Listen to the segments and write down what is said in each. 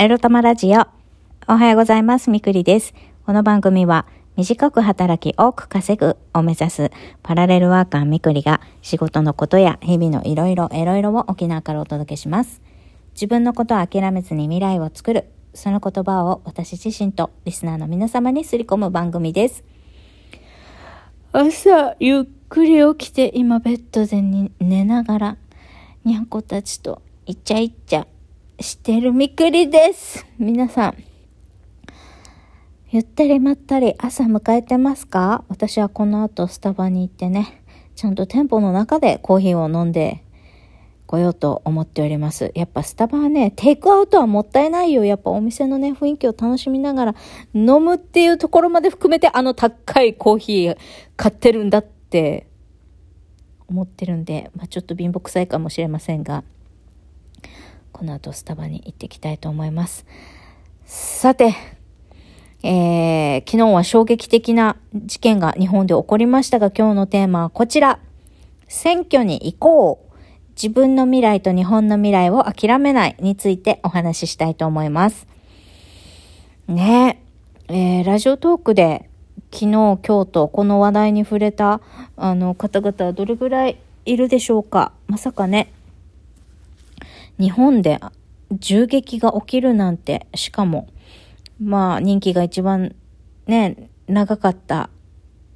エロ玉ラジオ。おはようございます。みくりです。この番組は、短く働き多く稼ぐを目指すパラレルワーカーみくりが仕事のことや日々のいろいろいろいろを沖縄からお届けします。自分のことを諦めずに未来を作る。その言葉を私自身とリスナーの皆様にすり込む番組です。朝、ゆっくり起きて今ベッドで寝ながら、にゃんこたちとイチャイチャしてるみくりです。皆さん、ゆったりまったり朝迎えてますか？私はこの後スタバに行ってね、ちゃんと店舗の中でコーヒーを飲んでこようと思っております。やっぱスタバはね、テイクアウトはもったいないよ。やっぱお店のね、雰囲気を楽しみながら飲むっていうところまで含めてあの高いコーヒー買ってるんだって思ってるんで、まあ、ちょっと貧乏くさいかもしれませんが、この後スタバに行ってきたいと思います。さて、えー、昨日は衝撃的な事件が日本で起こりましたが、今日のテーマはこちら。選挙に行こう。自分の未来と日本の未来を諦めないについてお話ししたいと思います。ねえ、えー、ラジオトークで昨日、今日とこの話題に触れたあの方々はどれぐらいいるでしょうかまさかね、日本で銃撃が起きるなんて、しかも、まあ人気が一番ね、長かった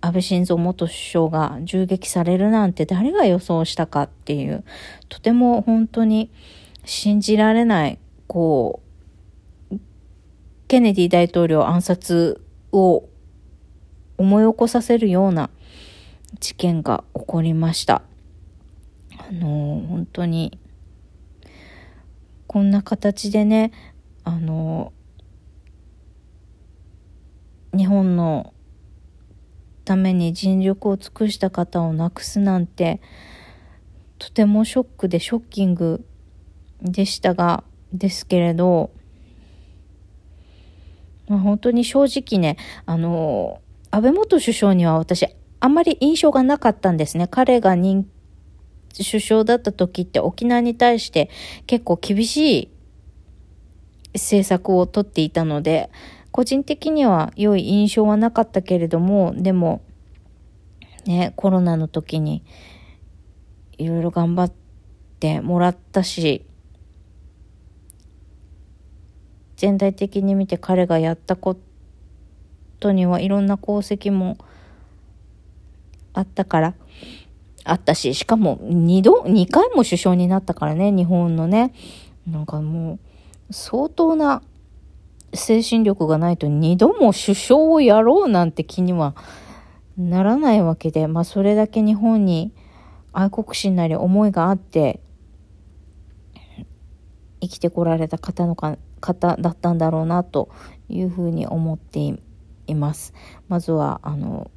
安倍晋三元首相が銃撃されるなんて誰が予想したかっていう、とても本当に信じられない、こう、ケネディ大統領暗殺を思い起こさせるような事件が起こりました。あの、本当に、こんな形でね、あの、日本のために尽力を尽くした方を亡くすなんてとてもショックでショッキングでしたがですけれど、まあ、本当に正直ねあの安倍元首相には私あんまり印象がなかったんですね。彼が人首相だった時って沖縄に対して結構厳しい政策をとっていたので個人的には良い印象はなかったけれども、でも、ね、コロナの時にいろいろ頑張ってもらったし、全体的に見て彼がやったことにはいろんな功績もあったから、あったし、しかも二度、二回も首相になったからね、日本のね。なんかもう、相当な精神力がないと二度も首相をやろうなんて気にはならないわけで、まあそれだけ日本に愛国心なり思いがあって生きてこられた方のか方だったんだろうなというふうに思っています。まずはあの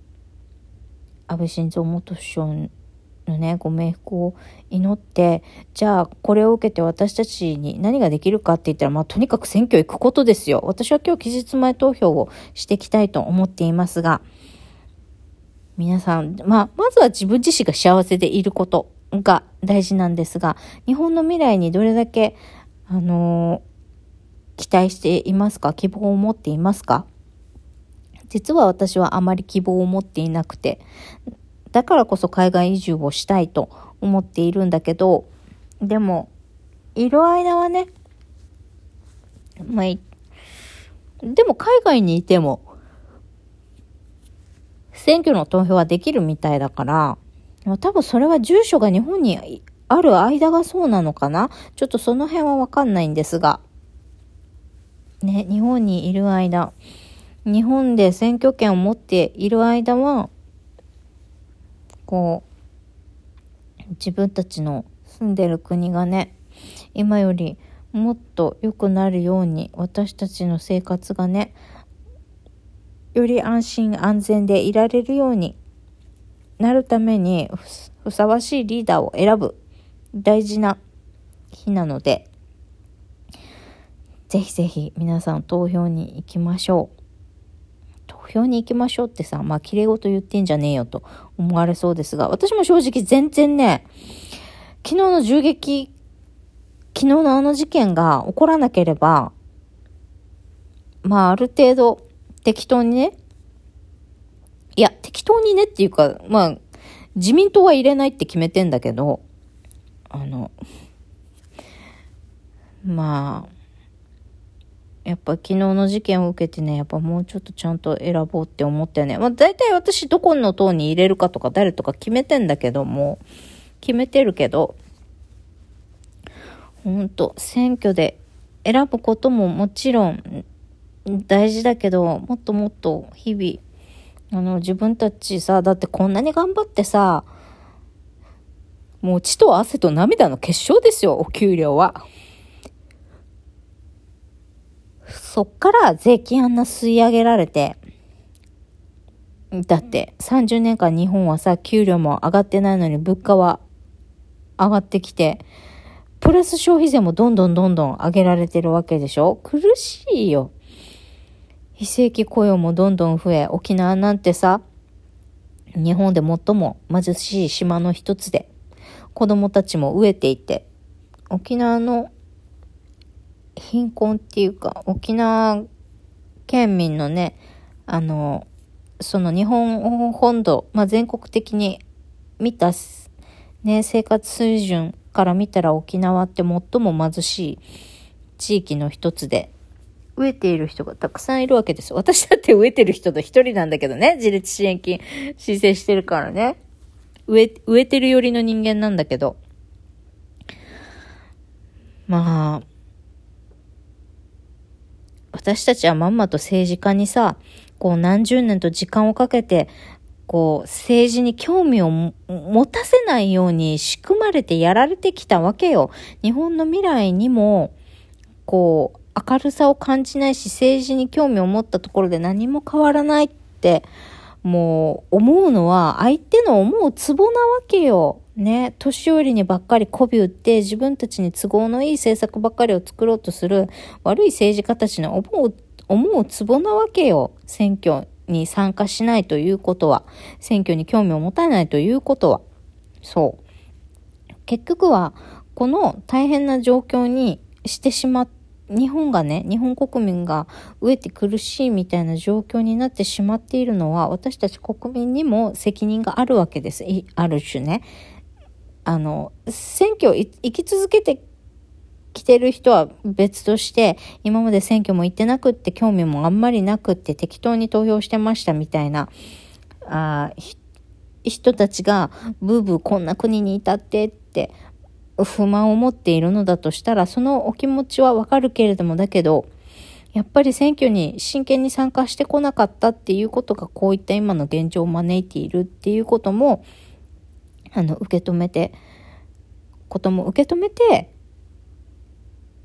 安倍晋三元首相のね、ご冥福を祈って、じゃあこれを受けて私たちに何ができるかって言ったら、まあとにかく選挙行くことですよ。私は今日期日前投票をしていきたいと思っていますが、皆さん、まあまずは自分自身が幸せでいることが大事なんですが、日本の未来にどれだけ、あのー、期待していますか希望を持っていますか？実は私はあまり希望を持っていなくて、だからこそ海外移住をしたいと思っているんだけど、でも、いる間はね、まあ、でも海外にいても、選挙の投票はできるみたいだから、多分それは住所が日本にある間がそうなのかな。ちょっとその辺はわかんないんですが、ね、日本にいる間、日本で選挙権を持っている間は、こう、自分たちの住んでる国がね、今よりもっと良くなるように、私たちの生活がね、より安心安全でいられるようになるために、ふさわしいリーダーを選ぶ大事な日なので、ぜひぜひ皆さん投票に行きましょう。投票に行きましょうってさ、まあ、綺麗事言ってんじゃねえよと思われそうですが、私も正直全然ね、昨日の銃撃、昨日のあの事件が起こらなければ、まあある程度適当にね、いや、適当にねっていうか、まあ、自民党は入れないって決めてんだけど、あの、まあ、やっぱ昨日の事件を受けてね、やっぱもうちょっとちゃんと選ぼうって思ってね。まあ大体私どこの党に入れるかとか誰とか決めてんだけども、決めてるけど、ほんと、選挙で選ぶことももちろん大事だけど、もっともっと日々、あの自分たちさ、だってこんなに頑張ってさ、もう血と汗と涙の結晶ですよ、お給料は。そっから税金あんな吸い上げられて、だって30年間日本はさ、給料も上がってないのに物価は上がってきて、プラス消費税もどんどんどんどん上げられてるわけでしょ？苦しいよ。非正規雇用もどんどん増え、沖縄なんてさ、日本で最も貧しい島の一つで、子供たちも飢えていて、沖縄の貧困っていうか、沖縄県民のね、あの、その日本本土、まあ、全国的に見た、ね、生活水準から見たら沖縄って最も貧しい地域の一つで、飢えている人がたくさんいるわけです。私だって飢えてる人の一人なんだけどね、自立支援金申請してるからね。飢え、飢えてる寄りの人間なんだけど。まあ、私たちはまんまと政治家にさ、こう何十年と時間をかけて、こう政治に興味を持たせないように仕組まれてやられてきたわけよ。日本の未来にも、こう、明るさを感じないし、政治に興味を持ったところで何も変わらないって、もう思うのは相手の思うツボなわけよ。ね、年寄りにばっかり媚び売って自分たちに都合のいい政策ばっかりを作ろうとする悪い政治家たちの思う、思うツボなわけよ。選挙に参加しないということは。選挙に興味を持たないということは。そう。結局は、この大変な状況にしてしまっ日本がね、日本国民が飢えて苦しいみたいな状況になってしまっているのは、私たち国民にも責任があるわけです。ある種ね。あの、選挙行き続けてきてる人は別として、今まで選挙も行ってなくって、興味もあんまりなくって、適当に投票してましたみたいな、あ人たちが、ブーブーこんな国にいたってって、不満を持っているのだとしたら、そのお気持ちはわかるけれども、だけど、やっぱり選挙に真剣に参加してこなかったっていうことが、こういった今の現状を招いているっていうことも、あの、受け止めて、ことも受け止めて、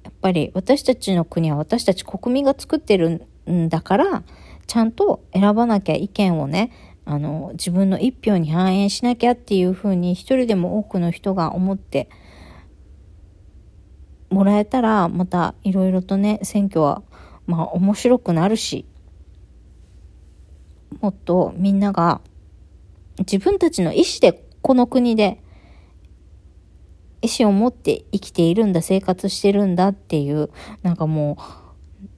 やっぱり私たちの国は私たち国民が作ってるんだから、ちゃんと選ばなきゃ意見をね、あの、自分の一票に反映しなきゃっていうふうに一人でも多くの人が思ってもらえたら、またいろいろとね、選挙は、まあ面白くなるし、もっとみんなが自分たちの意思でこの国で意思を持って生きているんだ、生活してるんだっていう、なんかも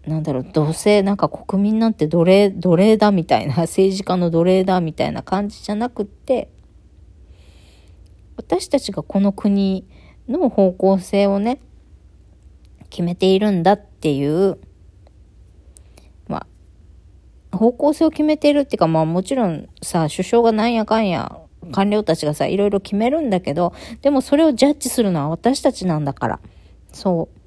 う、なんだろう、どうせなんか国民なんて奴隷、奴隷だみたいな、政治家の奴隷だみたいな感じじゃなくって、私たちがこの国の方向性をね、決めているんだっていう、まあ、方向性を決めているっていうか、まあもちろんさ、首相がなんやかんや官僚たちがさ、いろいろ決めるんだけど、でもそれをジャッジするのは私たちなんだから。そう。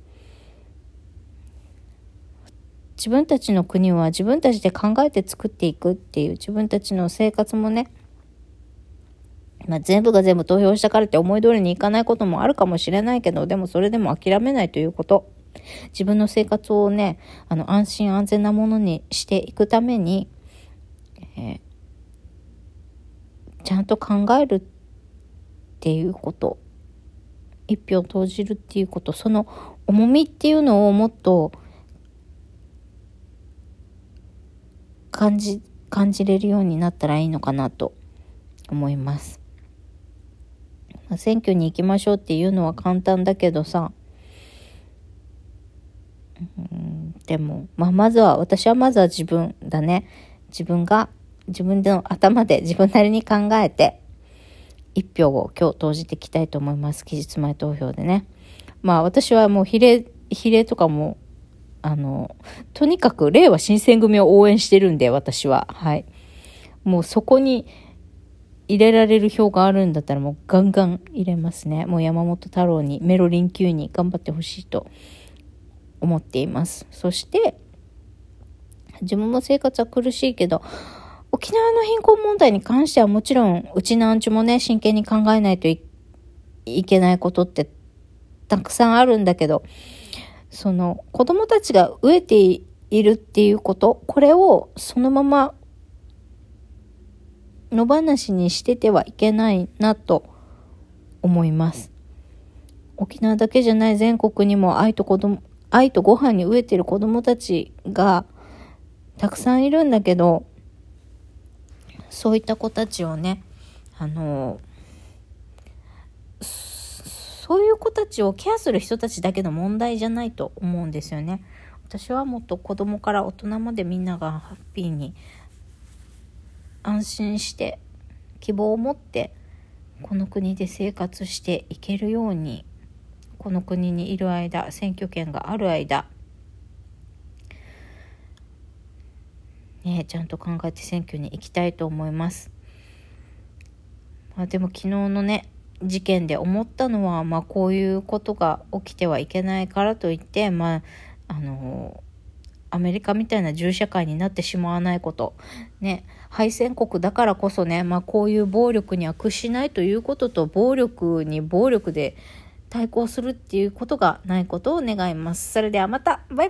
自分たちの国は自分たちで考えて作っていくっていう自分たちの生活もね、まあ、全部が全部投票したからって思い通りにいかないこともあるかもしれないけど、でもそれでも諦めないということ。自分の生活をね、あの、安心安全なものにしていくために、えー、ちゃんと考えるっていうこと一票投じるっていうことその重みっていうのをもっと感じ感じれるようになったらいいのかなと思います。まあ、選挙に行きましょうっていうのは簡単だけどさ、うん、でも、まあ、まずは、私はまずは自分だね。自分が、自分の頭で自分なりに考えて、一票を今日投じていきたいと思います。期日前投票でね。まあ、私はもう比例、比例とかも、あの、とにかく、令和新選組を応援してるんで、私は。はい。もうそこに入れられる票があるんだったらもうガンガン入れますね。もう山本太郎に、メロリン級に頑張ってほしいと思っています。そして、自分も生活は苦しいけど、沖縄の貧困問題に関してはもちろん、うちなんちもね、真剣に考えないといけないことってたくさんあるんだけど、その子供たちが飢えているっていうこと、これをそのまま野放しにしててはいけないなと思います。沖縄だけじゃない全国にも愛と子供、愛とご飯に飢えてる子供たちがたくさんいるんだけど、そういった子たちをね、あの、そういう子たちをケアする人たちだけの問題じゃないと思うんですよね。私はもっと子供から大人までみんながハッピーに安心して希望を持ってこの国で生活していけるようにこの国にいる間選挙権がある間ね、ちゃんと考えて選挙に行きたいと思います。まあ、でも昨日のね事件で思ったのは、まあ、こういうことが起きてはいけないからといって、まあ、あのアメリカみたいな銃社会になってしまわないこと、ね、敗戦国だからこそね、まあ、こういう暴力には屈しないということと暴力に暴力で対抗するっていうことがないことを願います。それではまたバイバイ